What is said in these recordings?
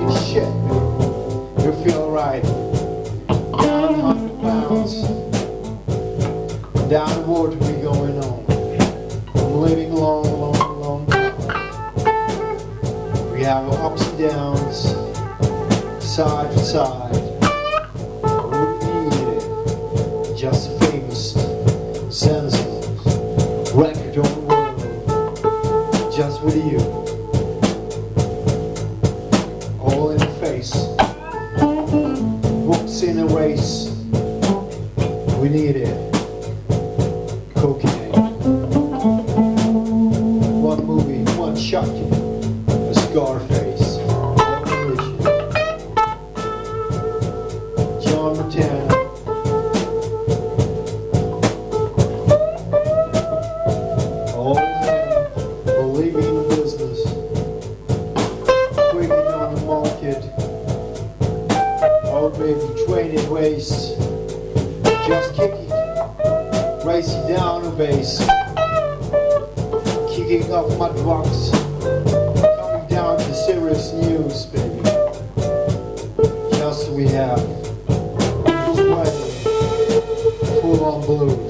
eat shit. You feel alright. Down 100 pounds. Downward we going on. I'm living long, long, long time. We have ups and downs, side to side. We need it. Just acquainted ways. Just kicking, racing down the base, kicking off mud rocks, coming down to serious news, baby. Just we have, weather, full on blues.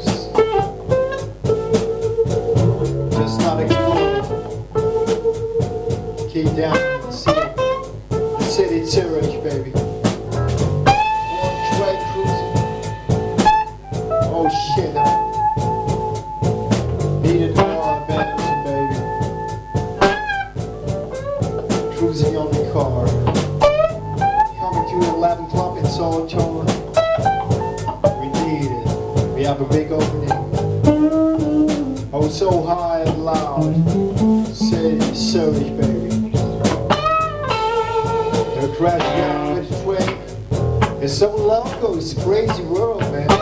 so high and loud. Say, so ich, baby. The crash down with the train. It's so long ago, it's a crazy world, man.